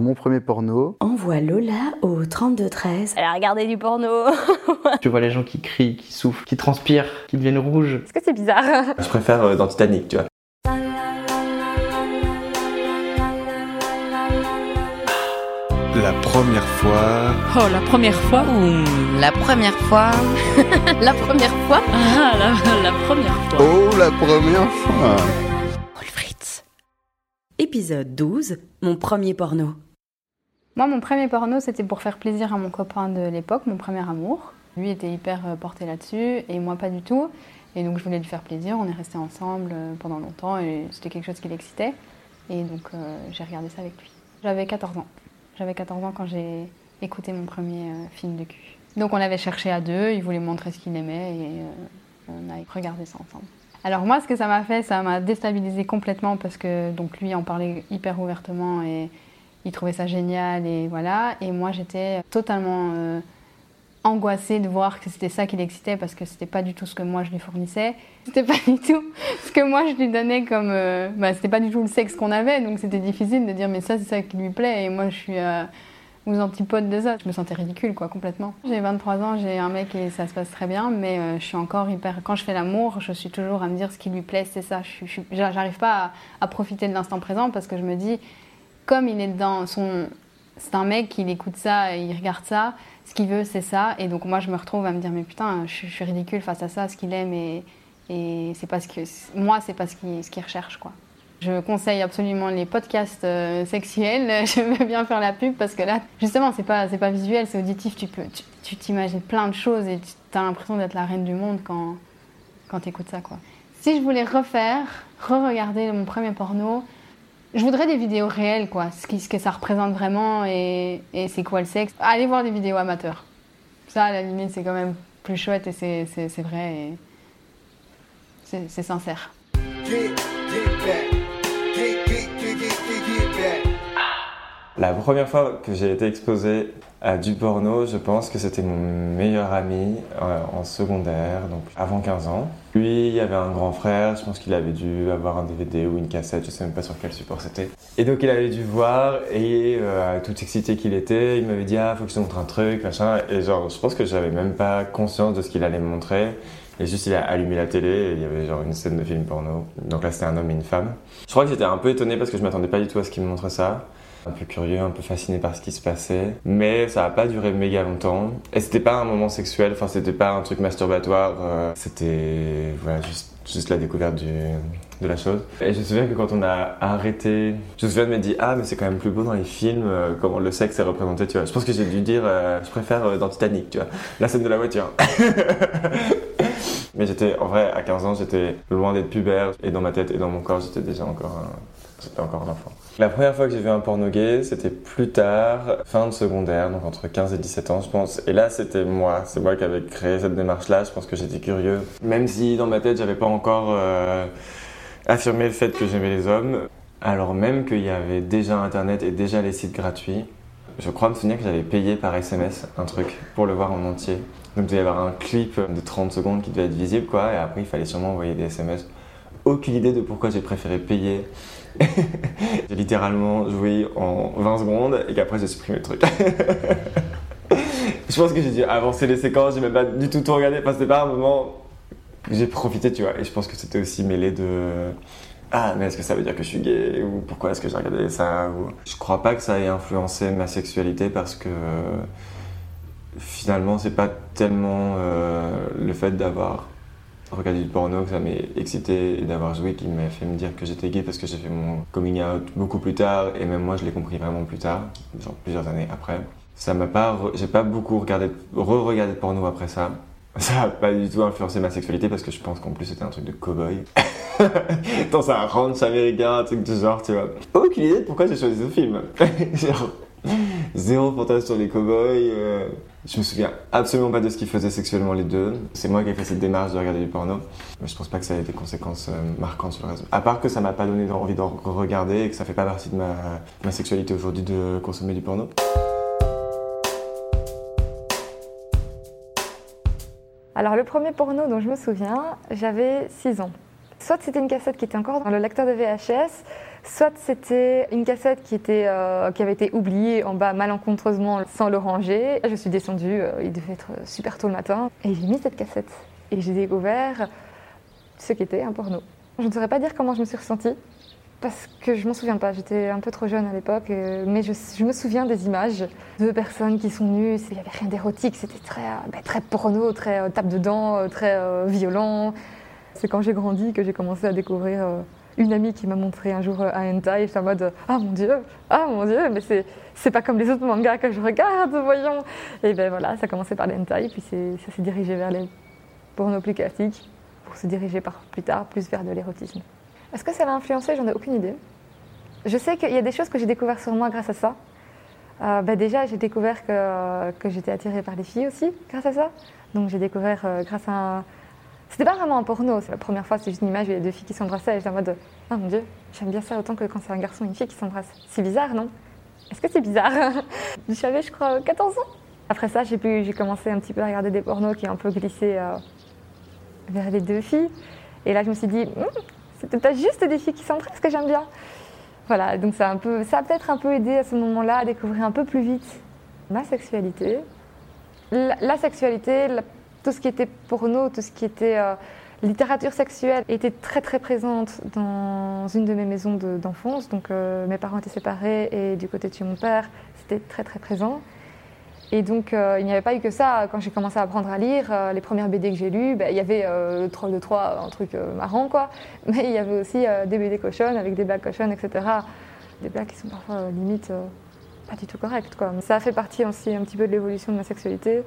Mon premier porno. Envoie Lola au 3213. Elle a regardé du porno. tu vois les gens qui crient, qui souffrent, qui transpirent, qui deviennent rouges. Est-ce que c'est bizarre Je préfère euh, dans Titanic, tu vois. La première fois. Oh, la première fois Mmh, la première fois. la première fois. Ah, la, la première fois. Oh, la première fois. Épisode 12. Mon premier porno. Moi, mon premier porno, c'était pour faire plaisir à mon copain de l'époque, mon premier amour. Lui était hyper euh, porté là-dessus et moi pas du tout. Et donc je voulais lui faire plaisir. On est restés ensemble euh, pendant longtemps et c'était quelque chose qui l'excitait. Et donc euh, j'ai regardé ça avec lui. J'avais 14 ans. J'avais 14 ans quand j'ai écouté mon premier film de cul. Donc on l'avait cherché à deux, il voulait montrer ce qu'il aimait et on a regardé ça ensemble. Alors moi, ce que ça m'a fait, ça m'a déstabilisé complètement parce que donc lui en parlait hyper ouvertement et il trouvait ça génial et voilà. Et moi, j'étais totalement euh, angoissée de voir que c'était ça qui l'excitait parce que c'était pas du tout ce que moi je lui fournissais. C'était pas du tout ce que moi je lui donnais comme. euh, bah, c'était pas du tout le sexe qu'on avait, donc c'était difficile de dire mais ça c'est ça qui lui plaît et moi je suis euh, aux antipodes de ça. Je me sentais ridicule quoi, complètement. J'ai 23 ans, j'ai un mec et ça se passe très bien, mais euh, je suis encore hyper. Quand je fais l'amour, je suis toujours à me dire ce qui lui plaît, c'est ça. Je J'arrive pas à profiter de l'instant présent parce que je me dis comme il est dans son. C'est un mec, il écoute ça, il regarde ça, ce qu'il veut, c'est ça. Et donc, moi, je me retrouve à me dire, mais putain, je, suis ridicule face à ça, ce qu'il aime, et, et c'est pas ce que. Moi, c'est pas ce qu'il qu'il recherche, quoi. Je conseille absolument les podcasts euh, sexuels. Je veux bien faire la pub parce que là, justement, c'est pas, pas visuel, c'est auditif. Tu peux, tu t'imagines plein de choses et tu as l'impression d'être la reine du monde quand, quand tu écoutes ça, quoi. Si je voulais refaire, re-regarder mon premier porno, je voudrais des vidéos réelles, quoi. Ce, que ça représente vraiment et, c'est quoi le sexe. Allez voir des vidéos amateurs. Ça, à la limite, c'est quand même plus chouette et c'est, vrai et c'est sincère. La première fois que j'ai été exposé à du porno, je pense que c'était mon meilleur ami euh, en secondaire, donc avant 15 ans. Lui, il y avait un grand frère, je pense qu'il avait dû avoir un DVD ou une cassette, je sais même pas sur quel support c'était. Et donc il avait dû voir et euh, tout excité qu'il était, il m'avait dit ah faut que je te montre un truc, machin. Et genre je pense que j'avais même pas conscience de ce qu'il allait me montrer. Et juste il a allumé la télé et il y avait genre une scène de film porno. Donc là c'était un homme et une femme. Je crois que j'étais un peu étonné parce que je m'attendais pas du tout à ce qu'il me montre ça un peu curieux, un peu fasciné par ce qui se passait. Mais ça a pas duré méga longtemps. Et c'était pas un moment sexuel, enfin c'était pas un truc masturbatoire. euh, c'était voilà, juste, la découverte de la chose. Et je me souviens que quand on a arrêté, je me souviens de me dire ah mais c'est quand même plus beau dans les films euh, comment le sexe est représenté, tu vois. Je pense que j'ai dû dire euh, je préfère dans Titanic, tu vois, la scène de la voiture. mais j'étais en vrai à 15 ans, j'étais loin d'être pubère et dans ma tête et dans mon corps, j'étais déjà encore un, j'étais encore un enfant. La première fois que j'ai vu un porno gay, c'était plus tard, fin de secondaire, donc entre 15 et 17 ans, je pense. Et là, c'était moi. C'est moi qui avais créé cette démarche-là. Je pense que j'étais curieux. Même si dans ma tête, j'avais pas encore euh, affirmé le fait que j'aimais les hommes. Alors même qu'il y avait déjà Internet et déjà les sites gratuits. Je crois me souvenir que j'avais payé par SMS un truc pour le voir en entier. Donc il devait y avoir un clip de 30 secondes qui devait être visible, quoi. Et après, il fallait sûrement envoyer des SMS. Aucune idée de pourquoi j'ai préféré payer j'ai littéralement joué en 20 secondes et qu'après j'ai supprimé le truc. je pense que j'ai dû avancer les séquences, j'ai même pas du tout tout regardé. Enfin, c'était pas un moment j'ai profité, tu vois. Et je pense que c'était aussi mêlé de. Ah, mais est-ce que ça veut dire que je suis gay Ou pourquoi est-ce que j'ai regardé ça ou... Je crois pas que ça ait influencé ma sexualité parce que finalement, c'est pas tellement euh, le fait d'avoir regarder du porno, que ça m'est excité d'avoir joué qui m'a fait me dire que j'étais gay parce que j'ai fait mon coming out beaucoup plus tard et même moi je l'ai compris vraiment plus tard, genre plusieurs années après. Ça m'a pas, j'ai pas beaucoup regardé, re-regardé porno après ça. Ça a pas du tout influencé ma sexualité parce que je pense qu'en plus c'était un truc de cow-boy. Dans un ranch américain, un truc du genre, tu vois. Aucune idée de pourquoi j'ai choisi ce film. zéro fantasme sur les cow-boys. euh, je me souviens absolument pas de ce qu'ils faisaient sexuellement les deux. C'est moi qui ai fait cette démarche de regarder du porno. Mais je pense pas que ça ait des conséquences euh, marquantes sur le reste. À part que ça m'a pas donné envie d'en regarder et que ça fait pas partie de ma, ma sexualité aujourd'hui de consommer du porno. Alors le premier porno dont je me souviens, j'avais 6 ans. Soit c'était une cassette qui était encore dans le lecteur de VHS, Soit c'était une cassette euh, qui avait été oubliée en bas malencontreusement sans le ranger. Je suis descendue, euh, il devait être super tôt le matin, et j'ai mis cette cassette. Et j'ai découvert ce qu'était un porno. Je ne saurais pas dire comment je me suis ressentie, parce que je m'en souviens pas. J'étais un peu trop jeune à l'époque, euh, mais je, me souviens des images de personnes qui sont nues. Il n'y avait rien d'érotique, c'était très, ben, très porno, très tape dedans, très violent. C'est quand j'ai grandi que j'ai commencé à découvrir une amie qui m'a montré un jour euh, un hentai. J'étais en mode Ah mon dieu, ah mon dieu, mais c'est, c'est pas comme les autres mangas que je regarde, voyons. Et ben voilà, ça a commencé par les hentai, puis ça s'est dirigé vers les classiques, pour se diriger plus tard plus vers de l'érotisme. Est-ce que ça l'a influencé J'en ai aucune idée. Je sais qu'il y a des choses que j'ai découvertes sur moi grâce à ça. Euh, bah déjà, j'ai découvert que, que j'étais attirée par les filles aussi grâce à ça. Donc j'ai découvert euh, grâce à un... C'était pas vraiment un porno, c'est la première fois, c'est juste une image où il y a deux filles qui s'embrassaient et j'étais en mode Ah mon dieu, j'aime bien ça autant que quand c'est un garçon et une fille qui s'embrassent. C'est bizarre, non? Est-ce que c'est bizarre? J'avais, je crois, 14 ans. Après ça, j'ai, commencé un petit peu à regarder des pornos qui ont un peu glissé euh, vers les deux filles. Et là, je me suis dit, Hum, c'est peut-être juste des filles qui s'embrassent que j'aime bien. Voilà, donc ça a peut-être un peu aidé à ce moment-là à découvrir un peu plus vite ma sexualité. La, la sexualité, la- tout ce qui était porno, tout ce qui était euh, littérature sexuelle était très très présente dans une de mes maisons de- d'enfance. Donc euh, mes parents étaient séparés et du côté de mon père, c'était très très présent. Et donc, euh, il n'y avait pas eu que ça. Quand j'ai commencé à apprendre à lire, les premières BD que j'ai lues, ben, il y avait le Troll de Troie, un truc marrant, quoi. Mais il y avait aussi des BD cochonnes avec des blagues cochonnes, etc. Des blagues qui sont parfois limite pas du tout correctes, quoi. Ça a fait partie aussi un petit peu de l'évolution de ma sexualité,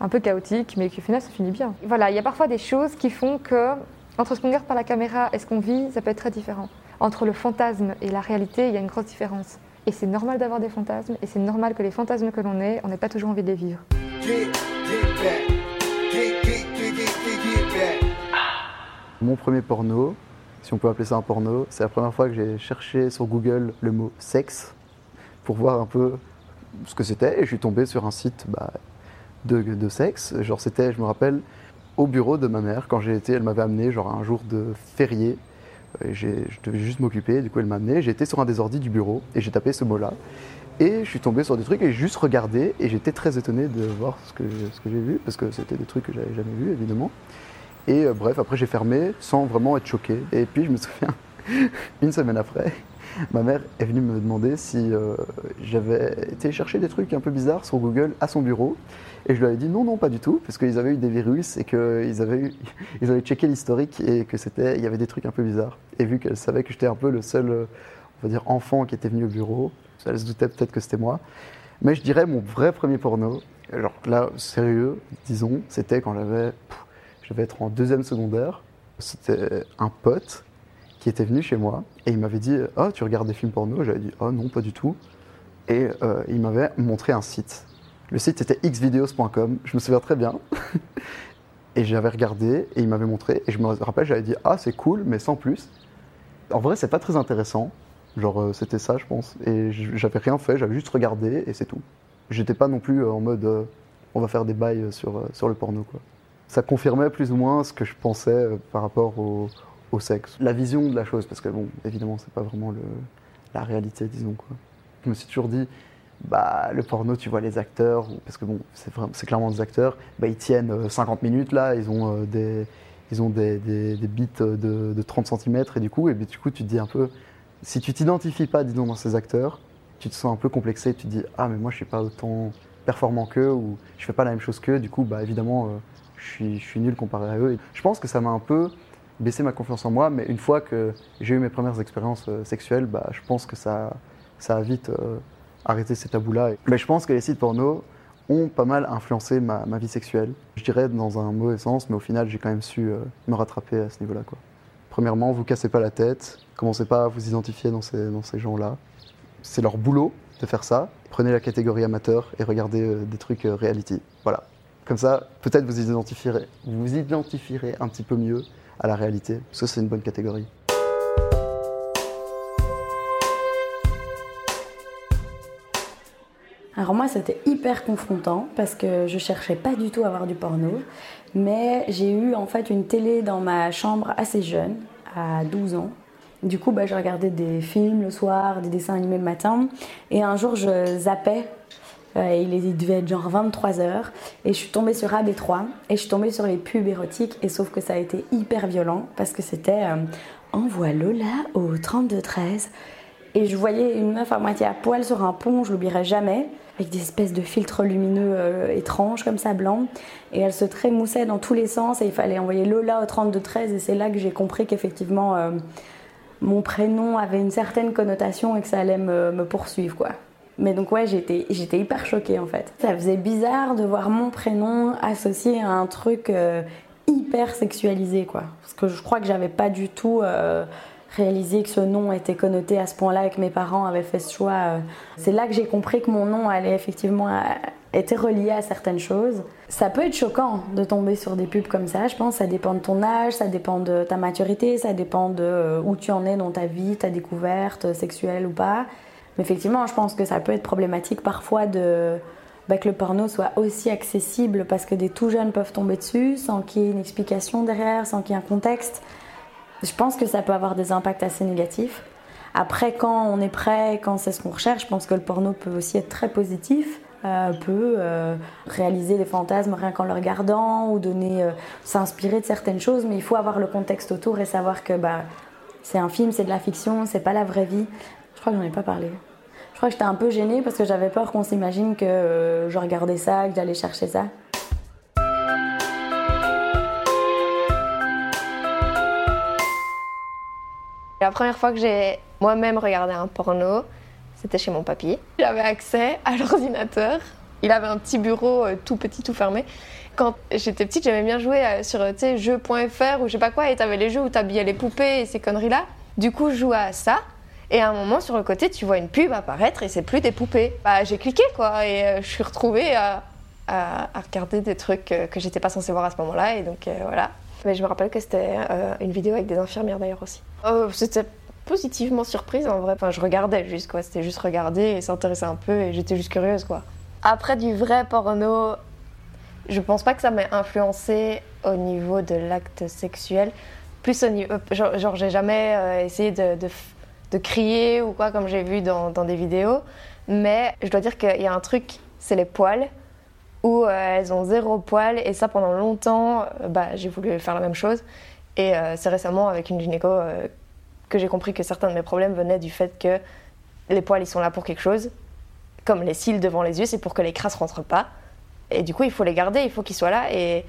un peu chaotique, mais qui au final finit bien. Voilà, il y a parfois des choses qui font que, entre ce qu'on regarde par la caméra et ce qu'on vit, ça peut être très différent. Entre le fantasme et la réalité, il y a une grosse différence. Et c'est normal d'avoir des fantasmes, et c'est normal que les fantasmes que l'on ait, on n'ait pas toujours envie de les vivre. Mon premier porno, si on peut appeler ça un porno, c'est la première fois que j'ai cherché sur Google le mot sexe pour voir un peu ce que c'était et je suis tombé sur un site bah, de, sexe. Genre c'était, je me rappelle, au bureau de ma mère quand j'ai été, elle m'avait amené genre un jour de férié. Et je devais juste m'occuper, du coup elle m'a amené. J'étais sur un des ordi du bureau et j'ai tapé ce mot-là. Et je suis tombé sur des trucs et j'ai juste regardé et j'étais très étonné de voir ce que, ce que j'ai vu parce que c'était des trucs que j'avais jamais vus évidemment. Et euh, bref, après j'ai fermé sans vraiment être choqué. Et puis je me souviens, une semaine après, ma mère est venue me demander si euh, j'avais été chercher des trucs un peu bizarres sur Google à son bureau. Et je lui avais dit non, non, pas du tout, parce qu'ils avaient eu des virus et qu'ils avaient, avaient checké l'historique et que c'était, il y avait des trucs un peu bizarres. Et vu qu'elle savait que j'étais un peu le seul, euh, on va dire, enfant qui était venu au bureau, elle se doutait peut-être que c'était moi. Mais je dirais mon vrai premier porno, alors là, sérieux, disons, c'était quand j'avais, je devais être en deuxième secondaire. C'était un pote était venu chez moi et il m'avait dit Oh, tu regardes des films porno? J'avais dit Oh, non, pas du tout. Et euh, il m'avait montré un site. Le site était xvideos.com, je me souviens très bien. et j'avais regardé et il m'avait montré. Et je me rappelle, j'avais dit Ah, c'est cool, mais sans plus. En vrai, c'est pas très intéressant. Genre, euh, c'était ça, je pense. Et j'avais rien fait, j'avais juste regardé et c'est tout. J'étais pas non plus euh, en mode On va faire des bails sur, sur le porno, quoi ça confirmait plus ou moins ce que je pensais par rapport au, sexe. La vision de la chose, parce que bon, évidemment, c'est pas vraiment la réalité, disons quoi. Je me suis toujours dit, bah le porno, tu vois les acteurs, parce que bon, c'est clairement des acteurs, bah ils tiennent euh, 50 minutes là, ils ont euh, des ils ont des, des, bits euh, de, de 30 cm et du coup, et bien, du coup, tu te dis un peu, si tu t'identifies pas, disons, dans ces acteurs, tu te sens un peu complexé, tu te dis, ah mais moi je suis pas autant performant qu'eux ou je fais pas la même chose qu'eux, du coup, bah évidemment, euh, je suis, je suis nul comparé à eux. Je pense que ça m'a un peu baissé ma confiance en moi, mais une fois que j'ai eu mes premières expériences euh, sexuelles, bah, je pense que ça, ça a vite euh, arrêté ces tabous-là. Mais je pense que les sites porno ont pas mal influencé ma, ma vie sexuelle. Je dirais dans un mauvais sens, mais au final, j'ai quand même su euh, me rattraper à ce niveau-là. quoi. Premièrement, vous cassez pas la tête, commencez pas à vous identifier dans ces, dans ces gens-là. C'est leur boulot de faire ça. Prenez la catégorie amateur et regardez des trucs reality. Voilà. Comme ça, peut-être vous vous identifierez un petit peu mieux à la réalité. Parce que c'est une bonne catégorie. Alors moi, c'était hyper confrontant parce que je cherchais pas du tout à voir du porno, mais j'ai eu en fait une télé dans ma chambre assez jeune, à 12 ans. Du coup, bah, je regardais des films le soir, des dessins animés le matin. Et un jour, je zappais. Euh, il, devait être genre 23h. Et je suis tombée sur AB3. Et je suis tombée sur les pubs érotiques. Et sauf que ça a été hyper violent. Parce que c'était euh, Envoie Lola au 3213. Et je voyais une meuf à moitié à poil sur un pont, je l'oublierai jamais, avec des espèces de filtres lumineux euh, étranges comme ça, blancs. Et elle se trémoussait dans tous les sens et il fallait envoyer Lola au 3213. Et c'est là que j'ai compris qu'effectivement, mon prénom avait une certaine connotation et que ça allait me, me poursuivre, quoi. Mais donc ouais, j'étais j'étais hyper choquée en fait. Ça faisait bizarre de voir mon prénom associé à un truc euh, hyper sexualisé, quoi. Parce que je crois que j'avais pas du tout euh, réalisé que ce nom était connoté à ce point-là et que mes parents avaient fait ce choix. euh. C'est là que j'ai compris que mon nom allait effectivement était relié à certaines choses. Ça peut être choquant de tomber sur des pubs comme ça, je pense. Ça dépend de ton âge, ça dépend de ta maturité, ça dépend de où tu en es dans ta vie, ta découverte sexuelle ou pas. Mais effectivement, je pense que ça peut être problématique parfois de bah, que le porno soit aussi accessible parce que des tout jeunes peuvent tomber dessus sans qu'il y ait une explication derrière, sans qu'il y ait un contexte. Je pense que ça peut avoir des impacts assez négatifs. Après, quand on est prêt, quand c'est ce qu'on recherche, je pense que le porno peut aussi être très positif, euh, peut euh, réaliser des fantasmes rien qu'en le regardant ou donner, euh, s'inspirer de certaines choses, mais il faut avoir le contexte autour et savoir que bah, c'est un film, c'est de la fiction, c'est pas la vraie vie. Je crois que j'en ai pas parlé. Je crois que j'étais un peu gênée parce que j'avais peur qu'on s'imagine que euh, je regardais ça, que j'allais chercher ça. La première fois que j'ai moi-même regardé un porno, c'était chez mon papy. J'avais accès à l'ordinateur. Il avait un petit bureau euh, tout petit, tout fermé. Quand j'étais petite, j'aimais bien jouer euh, sur jeux.fr ou je sais pas quoi, et t'avais les jeux où t'habillais les poupées et ces conneries-là. Du coup, je jouais à ça. Et à un moment, sur le côté, tu vois une pub apparaître et c'est plus des poupées. Bah, j'ai cliqué quoi, et euh, je suis retrouvée à, à- regarder des trucs euh, que j'étais pas censée voir à ce moment-là, et donc euh, voilà. Mais je me rappelle que c'était euh, une vidéo avec des infirmières d'ailleurs aussi. C'était positivement surprise en vrai. Enfin, je regardais juste quoi, c'était juste regarder et s'intéresser un peu et j'étais juste curieuse quoi. Après du vrai porno, je pense pas que ça m'ait influencé au niveau de l'acte sexuel. Plus au niveau. Genre, j'ai jamais essayé de, de crier ou quoi comme j'ai vu dans, des vidéos. Mais je dois dire qu'il y a un truc, c'est les poils où euh, elles ont zéro poil et ça pendant longtemps, euh, bah, j'ai voulu faire la même chose. Et euh, c'est récemment avec une gynéco que j'ai compris que certains de mes problèmes venaient du fait que les poils ils sont là pour quelque chose, comme les cils devant les yeux, c'est pour que les crasses rentrent pas. Et du coup, il faut les garder, il faut qu'ils soient là et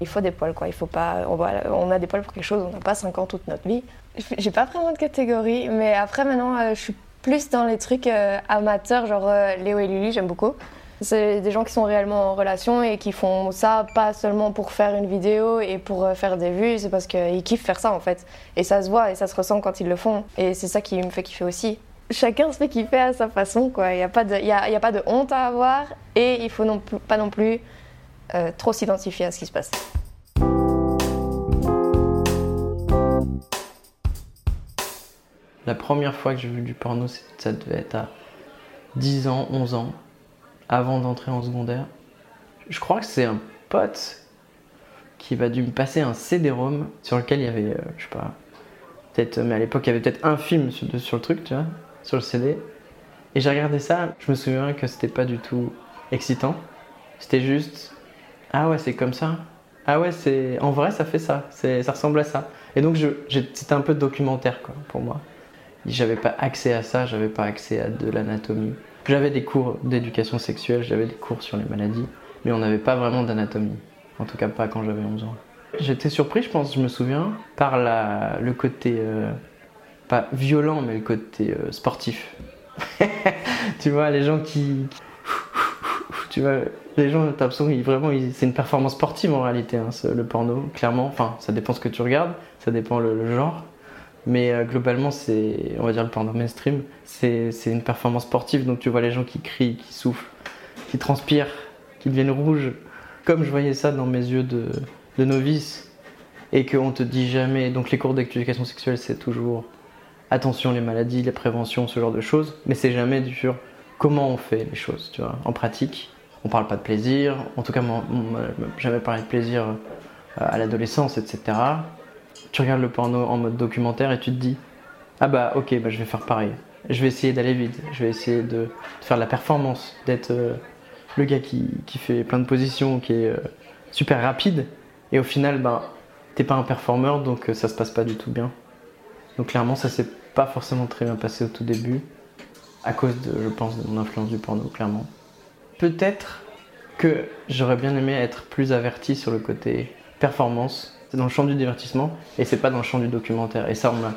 il faut des poils quoi. Il faut pas, on, a des poils pour quelque chose, on n'a pas 5 ans toute notre vie. J'ai pas vraiment de catégorie, mais après maintenant, euh, je suis plus dans les trucs euh, amateurs, genre euh, Léo et Lily, j'aime beaucoup. C'est des gens qui sont réellement en relation et qui font ça pas seulement pour faire une vidéo et pour faire des vues, c'est parce qu'ils kiffent faire ça en fait. Et ça se voit et ça se ressent quand ils le font. Et c'est ça qui me fait kiffer aussi. Chacun se fait kiffer à sa façon, quoi. Il n'y a, pas de- y a, y a pas de honte à avoir et il faut non pas non plus trop s'identifier à ce qui se passe. La première fois que j'ai vu du porno, ça devait être à 10 ans, 11 ans, avant d'entrer en secondaire. Je crois que c'est un pote qui va dû me passer un CD-ROM sur lequel il y avait, euh, je sais pas, peut-être, mais à l'époque il y avait peut-être un film sur, le truc, tu vois, sur le CD. Et j'ai regardé ça, je me souviens que c'était pas du tout excitant. C'était juste, ah ouais, c'est comme ça. Ah ouais, c'est en vrai ça fait ça, ça ressemble à ça. Et donc c'était un peu documentaire quoi pour moi. J'avais pas accès à ça, j'avais pas accès à de l'anatomie. J'avais des cours d'éducation sexuelle, j'avais des cours sur les maladies, mais on n'avait pas vraiment d'anatomie. En tout cas pas quand j'avais 11 ans. J'étais surpris, je pense, je me souviens, par le côté, euh, pas violent, mais le côté euh, sportif. tu vois, les gens qui... Tu vois, les gens, t'as l'impression vraiment, c'est une performance sportive en réalité, hein, le porno, clairement. Enfin, ça dépend ce que tu regardes, ça dépend le genre. Mais euh, globalement, c'est, on va dire le porno mainstream, c'est une performance sportive. Donc tu vois les gens qui crient, qui soufflent, qui transpirent, qui deviennent rouges. Comme je voyais ça dans mes yeux de, novice. Et qu'on te dit jamais. Donc les cours d'éducation sexuelle, c'est toujours attention les maladies, les préventions, ce genre de choses. Mais c'est jamais sur comment on fait les choses, tu vois, en pratique. On parle pas de plaisir. En tout cas, moi, jamais parlé de plaisir euh, à l'adolescence, etc tu regardes le porno en mode documentaire et tu te dis Ah bah ok, bah je vais faire pareil. Je vais essayer d'aller vite, je vais essayer de, faire de la performance, d'être euh, le gars qui, qui fait plein de positions, qui est euh, super rapide. Et au final, bah, t'es pas un performeur, donc euh, ça se passe pas du tout bien. Donc clairement, ça s'est pas forcément très bien passé au tout début, à cause je pense, de mon influence du porno, clairement. Peut-être que j'aurais bien aimé être plus averti sur le côté performance. Dans le champ du divertissement et c'est pas dans le champ du documentaire. Et ça, on m'a,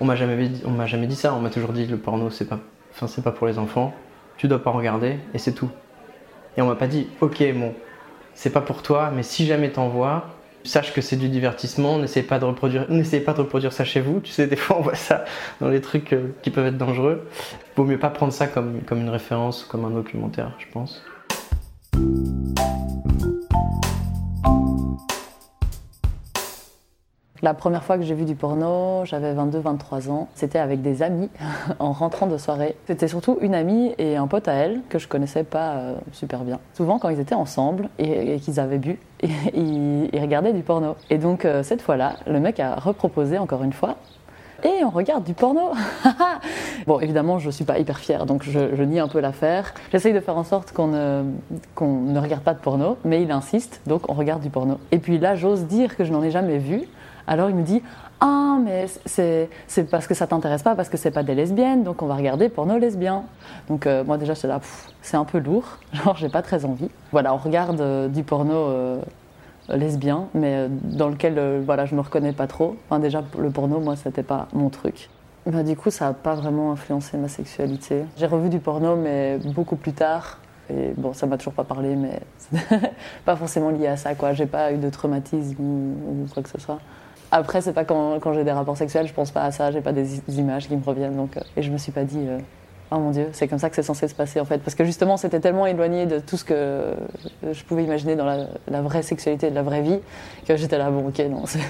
on m'a jamais, dit- on m'a jamais dit ça. On m'a toujours dit le porno, c'est pas, enfin, c'est pas pour les enfants. Tu dois pas regarder et c'est tout. Et on m'a pas dit, ok, bon, c'est pas pour toi, mais si jamais t'en vois, sache que c'est du divertissement. N'essayez pas de reproduire, n'essayez pas de reproduire ça chez vous. Tu sais, des fois, on voit ça dans les trucs euh, qui peuvent être dangereux. Vaut mieux pas prendre ça comme, comme une référence comme un documentaire, je pense. La première fois que j'ai vu du porno, j'avais 22-23 ans. C'était avec des amis en rentrant de soirée. C'était surtout une amie et un pote à elle que je connaissais pas euh, super bien. Souvent, quand ils étaient ensemble et, qu'ils avaient bu, ils, regardaient du porno. Et donc, euh, cette fois-là, le mec a reproposé encore une fois. Et on regarde du porno. bon, évidemment, je suis pas hyper fière, donc je, nie un peu l'affaire. J'essaye de faire en sorte qu'on ne, qu'on ne regarde pas de porno, mais il insiste, donc on regarde du porno. Et puis là, j'ose dire que je n'en ai jamais vu. Alors il me dit Ah, mais c'est parce que ça t'intéresse pas, parce que c'est pas des lesbiennes, donc on va regarder porno lesbien. Donc euh, moi déjà, j'étais là, c'est un peu lourd, genre j'ai pas très envie. Voilà, on regarde euh, du porno euh, lesbien, mais dans lequel voilà, je me reconnais pas trop. Enfin, déjà, le porno, moi, c'était pas mon truc. Bah, du coup, ça a pas vraiment influencé ma sexualité. J'ai revu du porno, mais beaucoup plus tard. Et bon, ça m'a toujours pas parlé, mais pas forcément lié à ça, quoi. J'ai pas eu de traumatisme ou quoi que ce soit. Après, c'est pas quand, j'ai des rapports sexuels, je pense pas à ça, j'ai pas des, images qui me reviennent. Donc, euh, et je me suis pas dit, euh, oh mon dieu, c'est comme ça que c'est censé se passer en fait. Parce que justement, c'était tellement éloigné de tout ce que euh, je pouvais imaginer dans la, la vraie sexualité de la vraie vie que j'étais là, bon, ok, non, c'est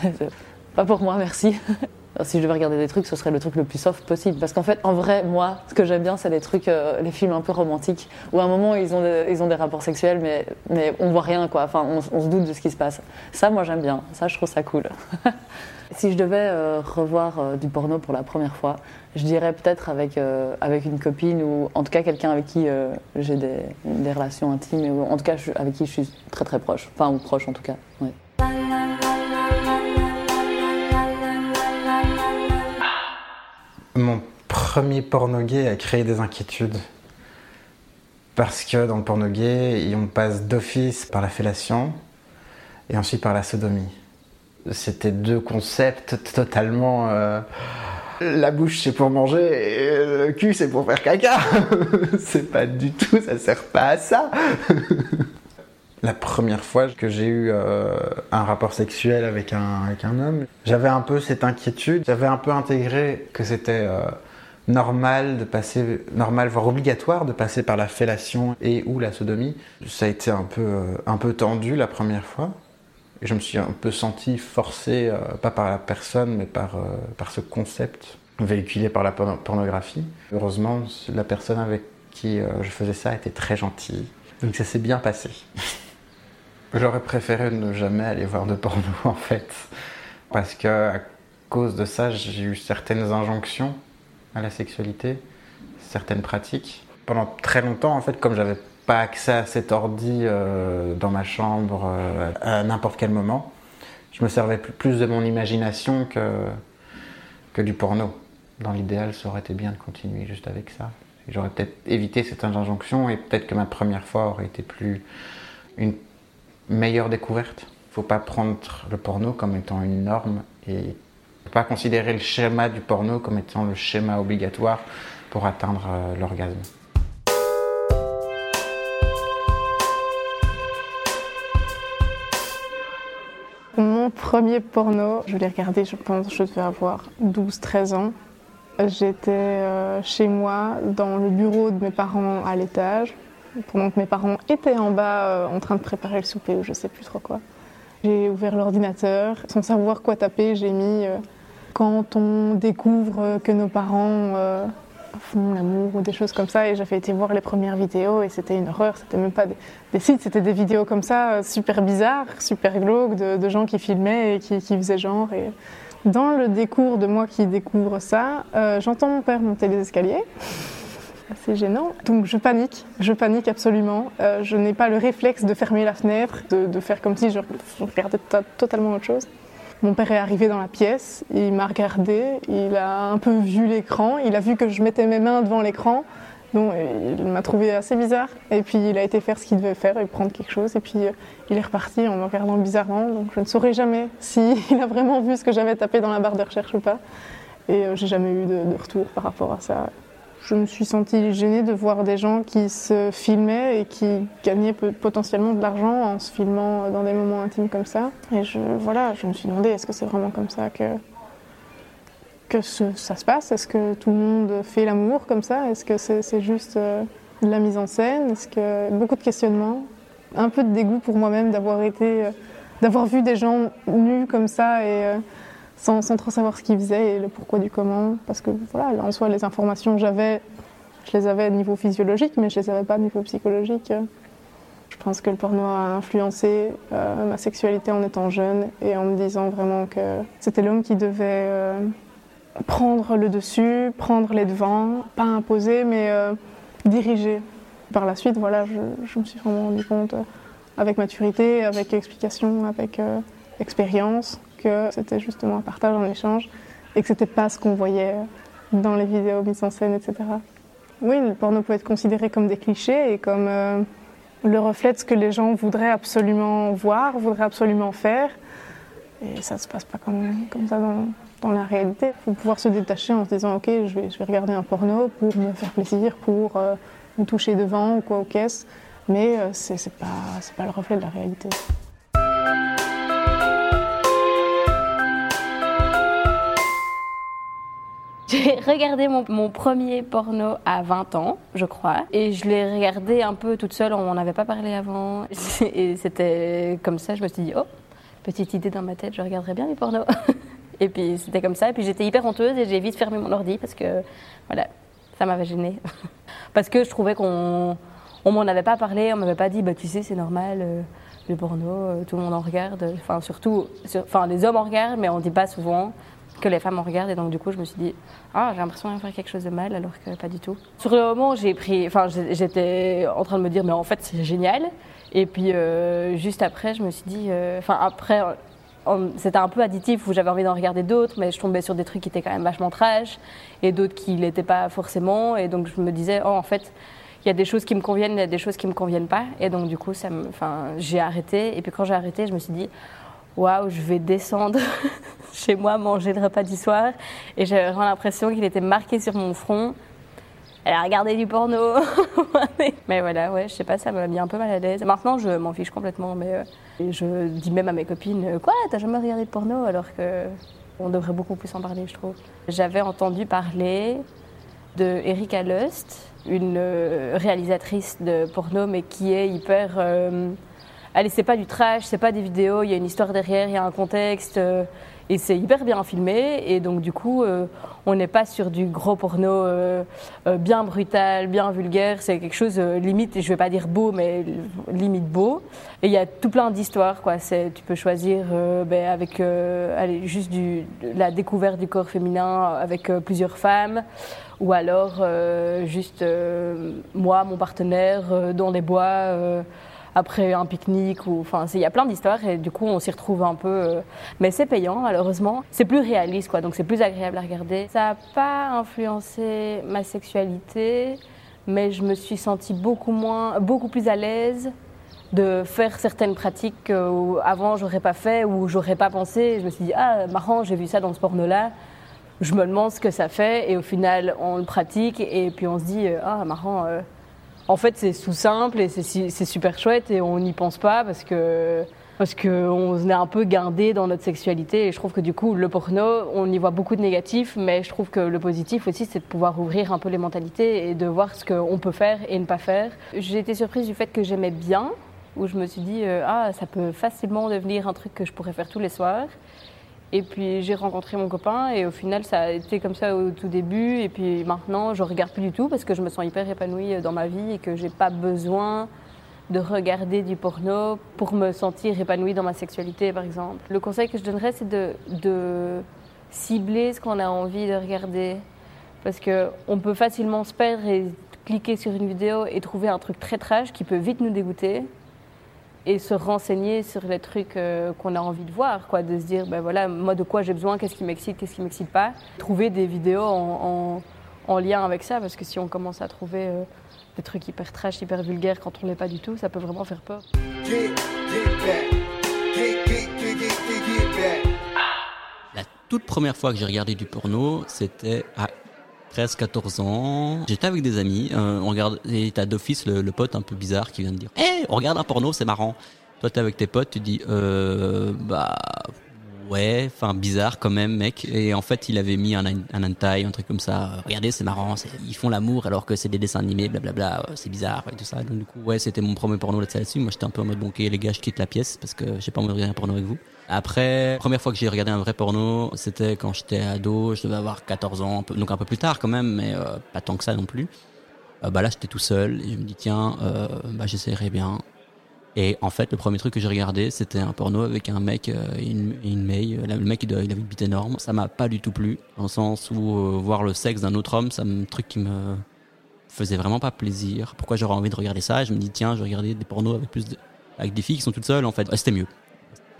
pas pour moi, merci. Si je devais regarder des trucs, ce serait le truc le plus soft possible. Parce qu'en fait, en vrai, moi, ce que j'aime bien, c'est les trucs, euh, les films un peu romantiques, où à un moment, ils ont des, ils ont des rapports sexuels, mais, mais on voit rien, quoi. Enfin, on, se doute de ce qui se passe. Ça, moi, j'aime bien. Ça, je trouve ça cool. si je devais euh, revoir euh, du porno pour la première fois, je dirais peut-être avec, avec une copine ou en tout cas quelqu'un avec qui j'ai des, relations intimes, ou en tout cas avec qui je suis très très proche. Enfin, ou proche en tout cas. Mon premier porno gay a créé des inquiétudes. Parce que dans le porno gay, on passe d'office par la fellation et ensuite par la sodomie. C'était deux concepts totalement. euh, la bouche c'est pour manger et le cul c'est pour faire caca. c'est pas du tout, ça sert pas à ça. La première fois que j'ai eu euh, un rapport sexuel avec un, avec un homme, j'avais un peu cette inquiétude. J'avais un peu intégré que c'était euh, normal de passer, normal voire obligatoire de passer par la fellation et ou la sodomie. Ça a été un peu, euh, un peu tendu la première fois. Et je me suis un peu senti forcé, pas par la personne, mais par, par ce concept véhiculé par la porno- pornographie. Heureusement, la personne avec qui je faisais ça était très gentille. Donc ça s'est bien passé. J'aurais préféré ne jamais aller voir de porno en fait. Parce que à cause de ça, j'ai eu certaines injonctions à la sexualité, certaines pratiques. Pendant très longtemps, en fait, comme j'avais pas accès à cet ordi euh, dans ma chambre euh, à n'importe quel moment, je me servais plus- de mon imagination que, que du porno. Dans l'idéal, ça aurait été bien de continuer juste avec ça. J'aurais peut-être évité certaines injonctions et peut-être que ma première fois aurait été plus une meilleure découverte. Il faut pas prendre le porno comme étant une norme et pas considérer le schéma du porno comme étant le schéma obligatoire pour atteindre euh, l'orgasme. Mon premier porno, je l'ai regardé, je pense, je devais avoir 12-13 ans. J'étais euh, chez moi, dans le bureau de mes parents à l'étage, pendant que mes parents étaient en bas euh, en train de préparer le souper ou je sais plus trop quoi. J'ai ouvert l'ordinateur, sans savoir quoi taper, j'ai mis euh, quand on découvre que nos parents euh, font l'amour ou des choses comme ça et j'avais été voir les premières vidéos et c'était une horreur, c'était même pas des, sites, c'était des vidéos comme ça, super bizarres, super glauques, de, gens qui filmaient et qui, qui faisaient genre et Dans le décours de moi qui découvre ça, j'entends mon père monter les escaliers. C'est gênant. Donc je panique, je panique absolument. Euh, je n'ai pas le réflexe de fermer la fenêtre, de, faire comme si je, regardais to- totalement autre chose. Mon père est arrivé dans la pièce, il m'a regardé, il a un peu vu l'écran, il a vu que je mettais mes mains devant l'écran. Donc il m'a trouvé assez bizarre. Et puis il a été faire ce qu'il devait faire et prendre quelque chose. Et puis euh, il est reparti en me regardant bizarrement. Donc je ne saurais jamais s'il a vraiment vu ce que j'avais tapé dans la barre de recherche ou pas. Et euh, j'ai jamais eu de retour par rapport à ça. Je me suis sentie gênée de voir des gens qui se filmaient et qui gagnaient potentiellement de l'argent en se filmant dans des moments intimes comme ça. Et je, voilà, je me suis demandé est-ce que c'est vraiment comme ça que, que ça se passe? Est-ce que tout le monde fait l'amour comme ça? Est-ce que c'est juste euh, de la mise en scène? Est-ce que beaucoup de questionnements, un peu de dégoût pour moi-même d'avoir été, euh, d'avoir vu des gens nus comme ça et euh, sans, trop savoir ce qu'ils faisaient et le pourquoi du comment. Parce que voilà, en soi, les informations que j'avais, je les avais à niveau physiologique, mais je les avais pas à niveau psychologique. Je pense que le porno a influencé euh, ma sexualité en étant jeune et en me disant vraiment que c'était l'homme qui devait euh, prendre le dessus, prendre les devants, pas imposer, mais euh, diriger. Par la suite, voilà, je, me suis vraiment rendu compte avec maturité, avec explication, avec expérience, que c'était justement un partage, un échange, et que c'était pas ce qu'on voyait dans les vidéos mises en scène, etc. Oui, le porno peut être considéré comme des clichés et comme euh, le reflet de ce que les gens voudraient absolument voir, voudraient absolument faire. Et ça se passe pas comme, ça dans, la réalité. Il faut pouvoir se détacher en se disant ok, je vais, regarder un porno pour me faire plaisir, pour euh, me toucher devant ou quoi aux caisses. Mais euh, c'est pas, c'est pas le reflet de la réalité. J'ai regardé mon, mon premier porno à 20 ans, je crois, et je l'ai regardé un peu toute seule, on m'en avait pas parlé avant, et c'était comme ça, je me suis dit, oh, petite idée dans ma tête, je regarderais bien les pornos. Et puis c'était comme ça, et puis j'étais hyper honteuse et j'ai vite fermé mon ordi parce que, voilà, ça m'avait gênée. parce que je trouvais qu'on on m'en avait pas parlé, on m'avait pas dit, bah tu sais, c'est normal, euh, le porno, euh, tout le monde en regarde, enfin surtout, sur- enfin les hommes en regardent, mais on dit pas souvent que les femmes en regardent, et donc du coup je me suis dit, ah j'ai l'impression de faire quelque chose de mal, alors que pas du tout. Sur le moment, j'ai pris, enfin j'étais en train de me dire, mais en fait c'est génial, et puis euh, juste après, je me suis dit, euh, enfin après, c'était un peu additif où j'avais envie d'en regarder d'autres, mais je tombais sur des trucs qui étaient quand même vachement trash et d'autres qui l'étaient pas forcément. Et donc je me disais, oh en fait, il y a des choses qui me conviennent, il y a des choses qui me conviennent pas. Et donc du coup, ça me, j'ai arrêté. Et puis quand j'ai arrêté, je me suis dit, waouh, je vais descendre chez moi manger le repas du soir. Et j'avais vraiment l'impression qu'il était marqué sur mon front. Elle a regardé du porno. mais voilà, ouais, je sais pas, ça m'a mis un peu mal à l'aise. Maintenant, je m'en fiche complètement, mais euh, je dis même à mes copines, euh, quoi, t'as jamais regardé de porno? Alors que on devrait beaucoup plus en parler, je trouve. J'avais entendu parler de Erika Lust, une euh, réalisatrice de porno, mais qui est hyper. Allez, c'est pas du trash, c'est pas des vidéos, il y a une histoire derrière, il y a un contexte. euh, et c'est hyper bien filmé. Et donc, du coup, euh, on n'est pas sur du gros porno euh, bien brutal, bien vulgaire. C'est quelque chose limite, je vais pas dire beau, mais limite beau. Et il y a tout plein d'histoires, quoi. Tu peux choisir ben, avec juste la découverte du corps féminin avec plusieurs femmes. Ou alors juste moi, mon partenaire, dans les bois. Après un pique-nique ou enfin il y a plein d'histoires et du coup on s'y retrouve un peu euh, mais c'est payant malheureusement. C'est plus réaliste quoi donc c'est plus agréable à regarder. Ça n'a pas influencé ma sexualité mais je me suis sentie beaucoup moins beaucoup plus à l'aise de faire certaines pratiques que avant j'aurais pas fait ou j'aurais pas pensé. Je me suis dit ah marrant j'ai vu ça dans ce porno là je me demande ce que ça fait et au final on le pratique et puis on se dit euh, ah marrant euh, en fait, c'est tout simple et c'est super chouette et on n'y pense pas parce que parce qu'on est un peu guindé dans notre sexualité et je trouve que du coup le porno on y voit beaucoup de négatifs mais je trouve que le positif aussi c'est de pouvoir ouvrir un peu les mentalités et de voir ce qu'on peut faire et ne pas faire. J'ai été surprise du fait que j'aimais bien où je me suis dit euh, ah ça peut facilement devenir un truc que je pourrais faire tous les soirs. Et puis j'ai rencontré mon copain et au final ça a été comme ça au tout début et puis maintenant je regarde plus du tout parce que je me sens hyper épanouie dans ma vie et que j'ai pas besoin de regarder du porno pour me sentir épanouie dans ma sexualité par exemple. Le conseil que je donnerais c'est de, de cibler ce qu'on a envie de regarder. Parce que on peut facilement se perdre et cliquer sur une vidéo et trouver un truc très trash qui peut vite nous dégoûter et se renseigner sur les trucs euh, qu'on a envie de voir, quoi, de se dire, ben voilà, moi de quoi j'ai besoin, qu'est-ce qui m'excite, qu'est-ce qui m'excite pas. Trouver des vidéos en, en- en lien avec ça, parce que si on commence à trouver euh, des trucs hyper trash, hyper vulgaires quand on l'est pas du tout, ça peut vraiment faire peur. La toute première fois que j'ai regardé du porno, c'était à 13-14 ans. J'étais avec des amis, euh, on regarde, et t'as d'office le, le pote un peu bizarre qui vient de dire Hé, on regarde un porno, c'est marrant. Toi, t'es avec tes potes, tu dis Euh, bah. Ouais, enfin bizarre quand même, mec. Et en fait, il avait mis un, un un truc comme ça. Euh, Regardez, c'est marrant, ils font l'amour alors que c'est des dessins animés, blablabla. euh, C'est bizarre et tout ça. Donc du coup, ouais, c'était mon premier porno là-dessus. Moi, j'étais un peu en mode bon, ok, les gars, je quitte la pièce parce que j'ai pas envie de regarder un porno avec vous. Après, première fois que j'ai regardé un vrai porno, c'était quand j'étais ado. Je devais avoir 14 ans, donc un peu plus tard quand même, mais euh, pas tant que ça non plus. Bah là, j'étais tout seul et je me dis tiens, bah j'essaierai bien. Et en fait, le premier truc que j'ai regardé, c'était un porno avec un mec euh, et une, et une meille. Le mec, il, avait une bite énorme. Ça m'a pas du tout plu, dans le sens où euh, voir le sexe d'un autre homme, c'est un truc qui me faisait vraiment pas plaisir. Pourquoi j'aurais envie de regarder ça? Je me dis, tiens, je regarder des pornos avec plus de- avec des filles qui sont toutes seules, en fait. C'était mieux.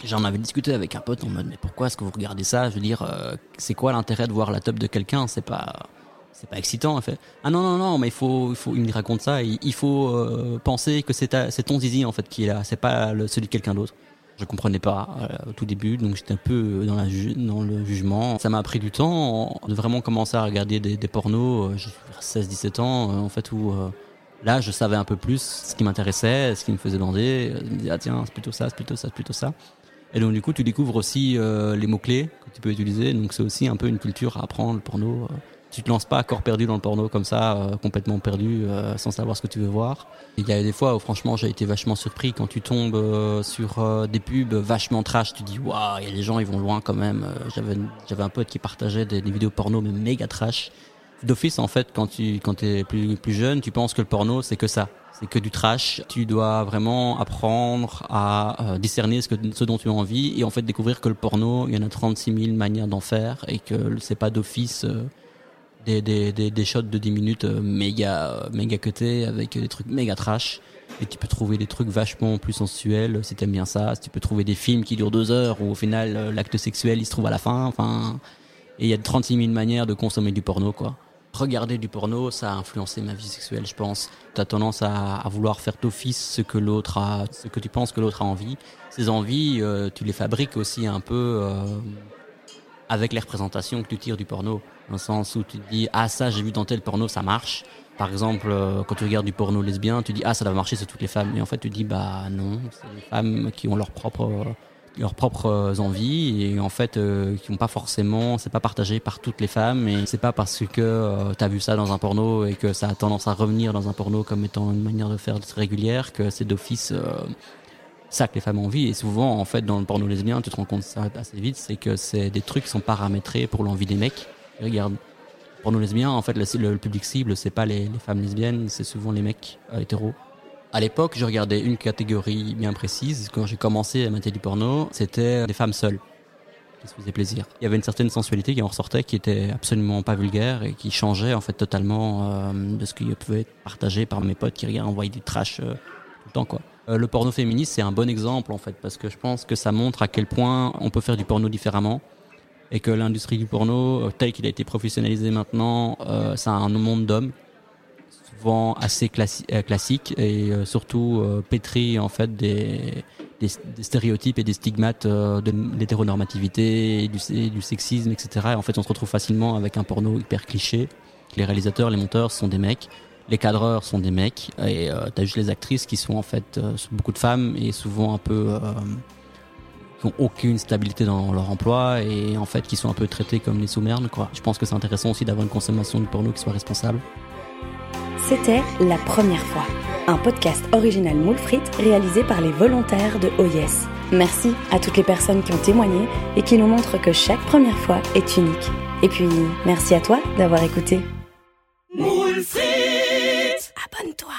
J'en avais discuté avec un pote en mode, mais pourquoi est-ce que vous regardez ça? Je veux dire, euh, c'est quoi l'intérêt de voir la top de quelqu'un? C'est pas c'est pas excitant en fait. Ah non non non, mais il faut il faut il me raconte ça, il, faut euh, penser que c'est c'est ton zizi en fait qui est là, c'est pas celui de quelqu'un d'autre. Je comprenais pas euh, au tout début, donc j'étais un peu dans la dans le jugement. Ça m'a pris du temps de vraiment commencer à regarder des, des pornos, euh, j'ai 16 17 ans euh, en fait où euh, là je savais un peu plus ce qui m'intéressait, ce qui me faisait bander, je me disais ah tiens, c'est plutôt ça, c'est plutôt ça, c'est plutôt ça. Et donc du coup, tu découvres aussi euh, les mots-clés que tu peux utiliser. Donc c'est aussi un peu une culture à apprendre, le porno. euh. Tu te lances pas à corps perdu dans le porno comme ça, euh, complètement perdu, euh, sans savoir ce que tu veux voir. Il y a des fois où franchement j'ai été vachement surpris quand tu tombes euh, sur euh, des pubs vachement trash. Tu dis waouh, il y a des gens ils vont loin quand même. Euh, J'avais j'avais un pote qui partageait des, vidéos porno mais méga trash. D'office en fait quand tu quand es plus plus jeune, tu penses que le porno c'est que ça, c'est que du trash. Tu dois vraiment apprendre à euh, discerner ce que ce dont tu as envie et en fait découvrir que le porno, il y en a 36 000 manières d'en faire et que c'est pas d'office des, des, des, des shots de 10 minutes euh, méga, euh, méga avec des trucs méga trash. Et tu peux trouver des trucs vachement plus sensuels si t'aimes bien ça. Tu peux trouver des films qui durent deux heures où au final euh, l'acte sexuel il se trouve à la fin. Enfin, et il y a 36 000 manières de consommer du porno quoi. Regarder du porno, ça a influencé ma vie sexuelle, je pense. T'as tendance à, vouloir faire d'office ce que l'autre a, ce que tu penses que l'autre a envie. Ces envies, euh, tu les fabriques aussi un peu euh, avec les représentations que tu tires du porno. Dans le sens où tu te dis, ah ça j'ai vu dans tel porno, ça marche. Par exemple, euh, quand tu regardes du porno lesbien, tu dis, ah ça doit marcher, c'est toutes les femmes. Et en fait, tu dis, bah non, c'est des femmes qui ont leurs propres, euh, leurs propres envies et en fait, euh, qui n'ont pas forcément, c'est pas partagé par toutes les femmes. Et c'est pas parce que euh, tu as vu ça dans un porno et que ça a tendance à revenir dans un porno comme étant une manière de faire régulière que c'est d'office. euh, ça que les femmes ont envie et souvent en fait dans le porno lesbien tu te rends compte ça assez vite c'est que c'est des trucs qui sont paramétrés pour l'envie des mecs regarde porno lesbien en fait le, public cible c'est pas les, femmes lesbiennes c'est souvent les mecs euh, hétéros. À l'époque je regardais une catégorie bien précise. Quand j'ai commencé à mater du porno c'était des femmes seules qui se faisaient plaisir. Il y avait une certaine sensualité qui en ressortait qui était absolument pas vulgaire et qui changeait en fait totalement euh, de ce qui pouvait être partagé par mes potes qui regardent du trash euh, tout le temps quoi. Euh, le porno féministe c'est un bon exemple en fait parce que je pense que ça montre à quel point on peut faire du porno différemment et que l'industrie du porno euh, tel qu'il a été professionnalisé maintenant euh, c'est un monde d'hommes souvent assez classi- euh, classique et euh, surtout euh, pétri en fait des, des, stéréotypes et des stigmates euh, de l'hétéronormativité, du, du sexisme, etc. Et en fait, on se retrouve facilement avec un porno hyper cliché. Les réalisateurs, les monteurs sont des mecs, les cadreurs sont des mecs, et euh, t'as juste les actrices qui sont en fait beaucoup de femmes et souvent un peu qui ont aucune stabilité dans leur emploi et en fait qui sont un peu traitées comme les sous-merdes quoi. Je pense que c'est intéressant aussi d'avoir une consommation de porno qui soit responsable. C'était La Première fois, un podcast original Moule Frites réalisé par les volontaires de OYES. Merci à toutes les personnes qui ont témoigné et qui nous montrent que chaque première fois est unique. Et puis, merci à toi d'avoir écouté. Moule frites Abonne-toi